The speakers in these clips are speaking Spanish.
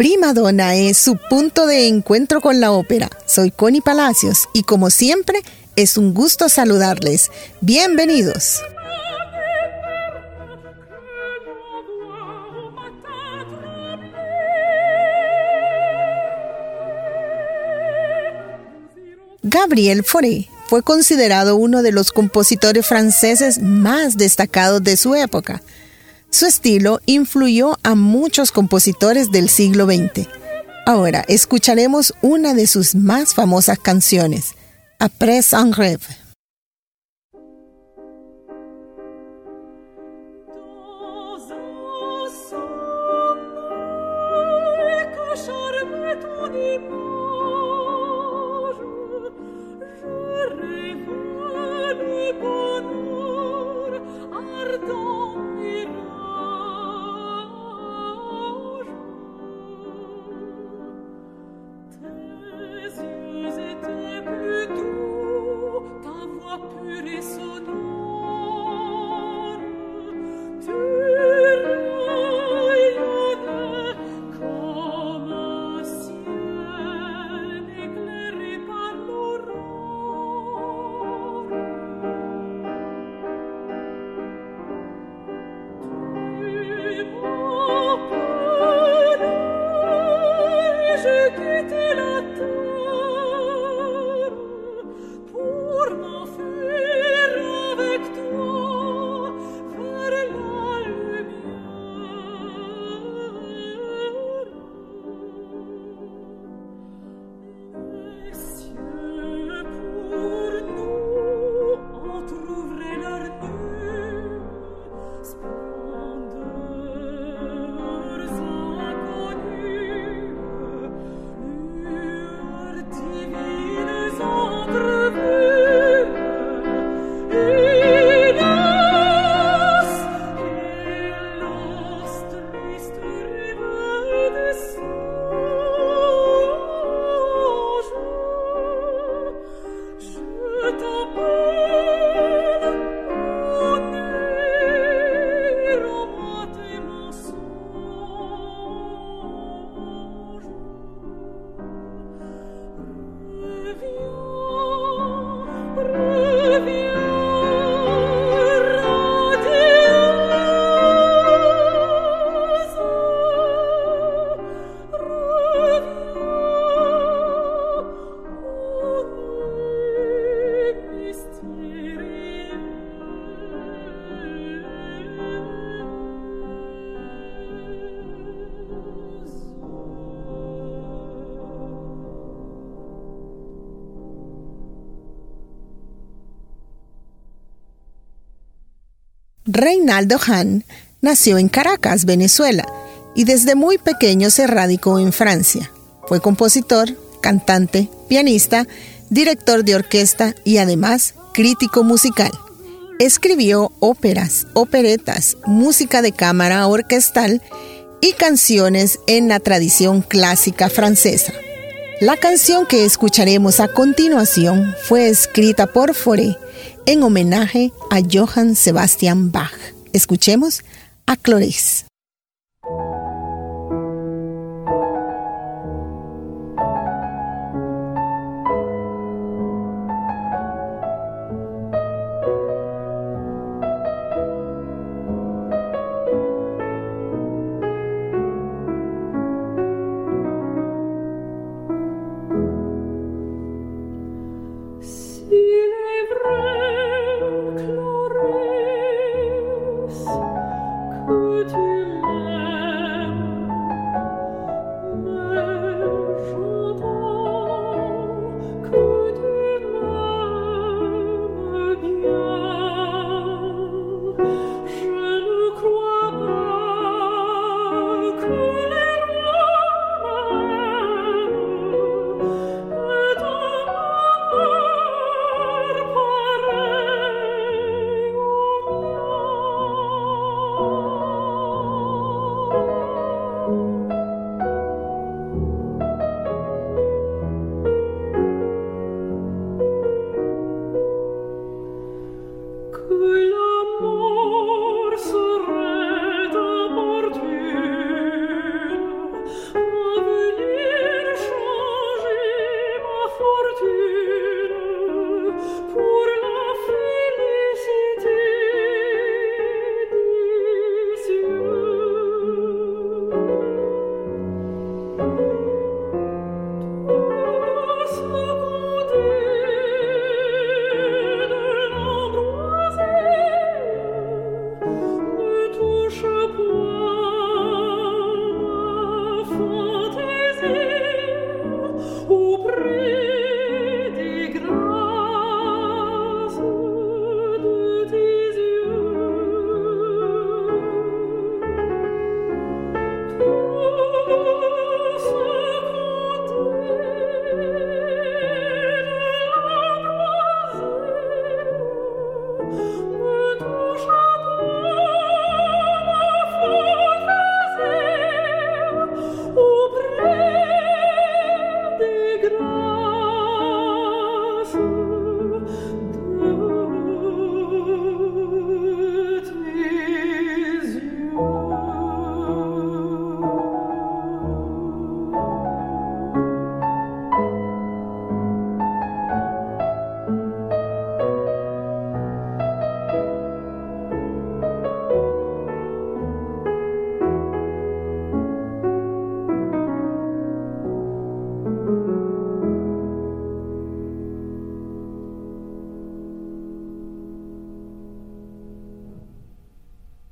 Prima Donna es su punto de encuentro con la ópera. Soy Connie Palacios y como siempre es un gusto saludarles. Bienvenidos. Gabriel Fauré fue considerado uno de los compositores franceses más destacados de su época. Su estilo influyó a muchos compositores del siglo XX. Ahora escucharemos una de sus más famosas canciones, Après un rêve. Reinaldo Hahn nació en Caracas, Venezuela, y desde muy pequeño se radicó en Francia. Fue compositor, cantante, pianista, director de orquesta y además crítico musical. Escribió óperas, operetas, música de cámara orquestal y canciones en la tradición clásica francesa. La canción que escucharemos a continuación fue escrita por Fauré en homenaje a Johann Sebastian Bach. Escuchemos a Cloris.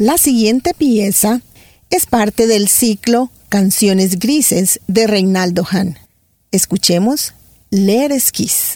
La siguiente pieza es parte del ciclo Canciones Grises de Reinaldo Hahn. Escuchemos Leer Esquiz.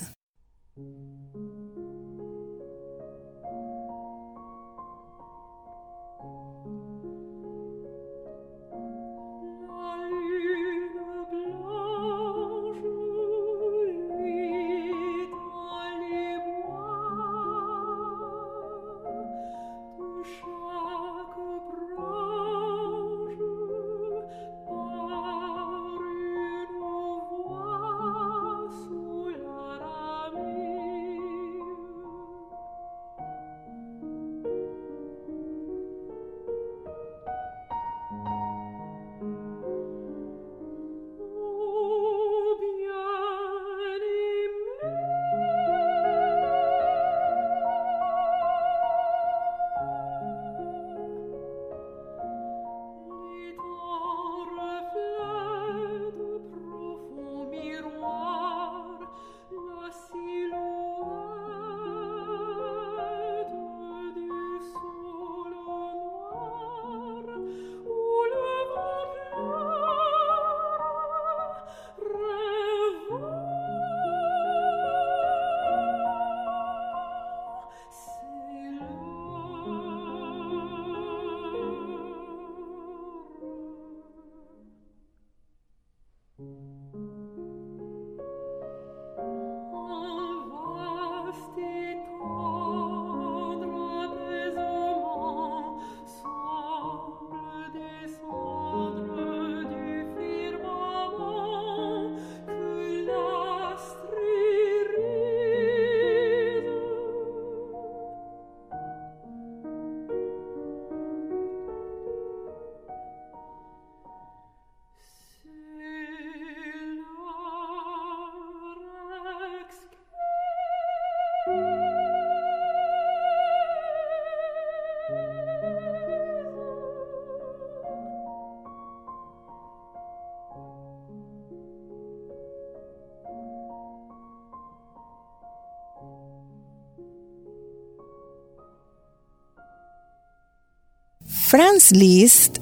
Franz Liszt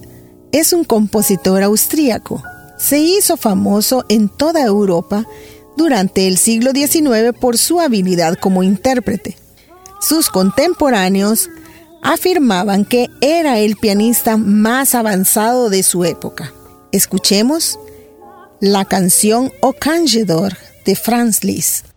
es un compositor austríaco. Se hizo famoso en toda Europa durante el siglo XIX por su habilidad como intérprete. Sus contemporáneos afirmaban que era el pianista más avanzado de su época. Escuchemos la canción O Cangedor de Franz Liszt.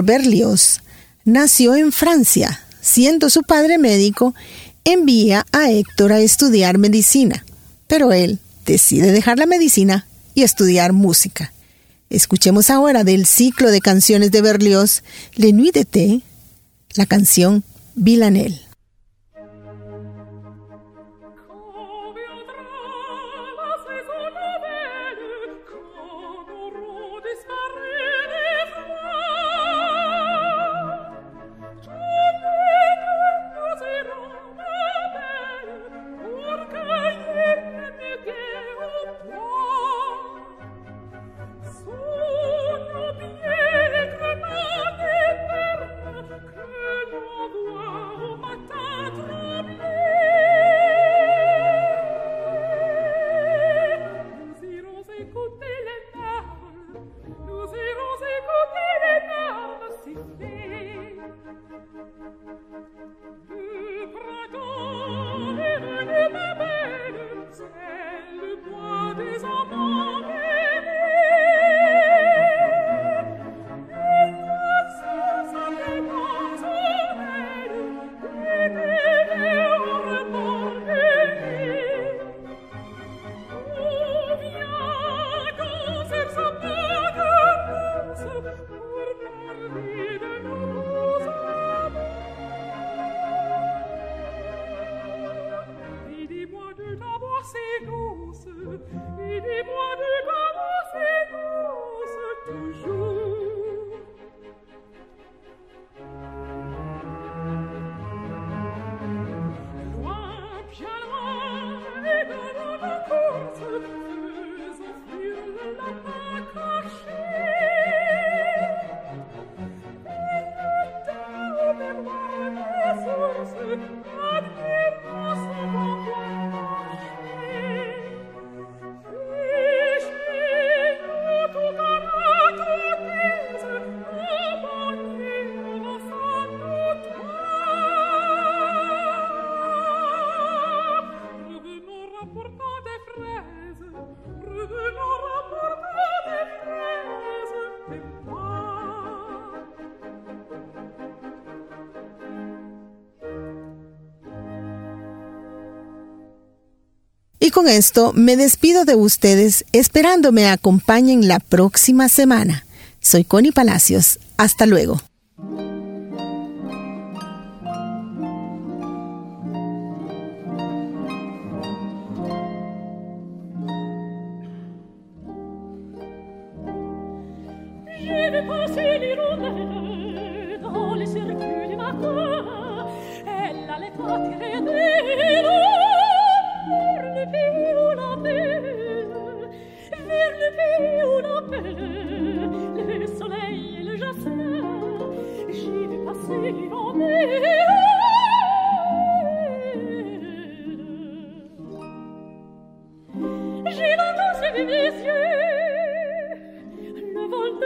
Berlioz nació en Francia. Siendo su padre médico, envía a Héctor a estudiar medicina, pero él decide dejar la medicina y estudiar música. Escuchemos ahora del ciclo de canciones de Berlioz, Le Nuit d'été, la canción Villanelle. Con esto me despido de ustedes esperando me acompañen la próxima semana. Soy Connie Palacios. Hasta luego.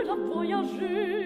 la 失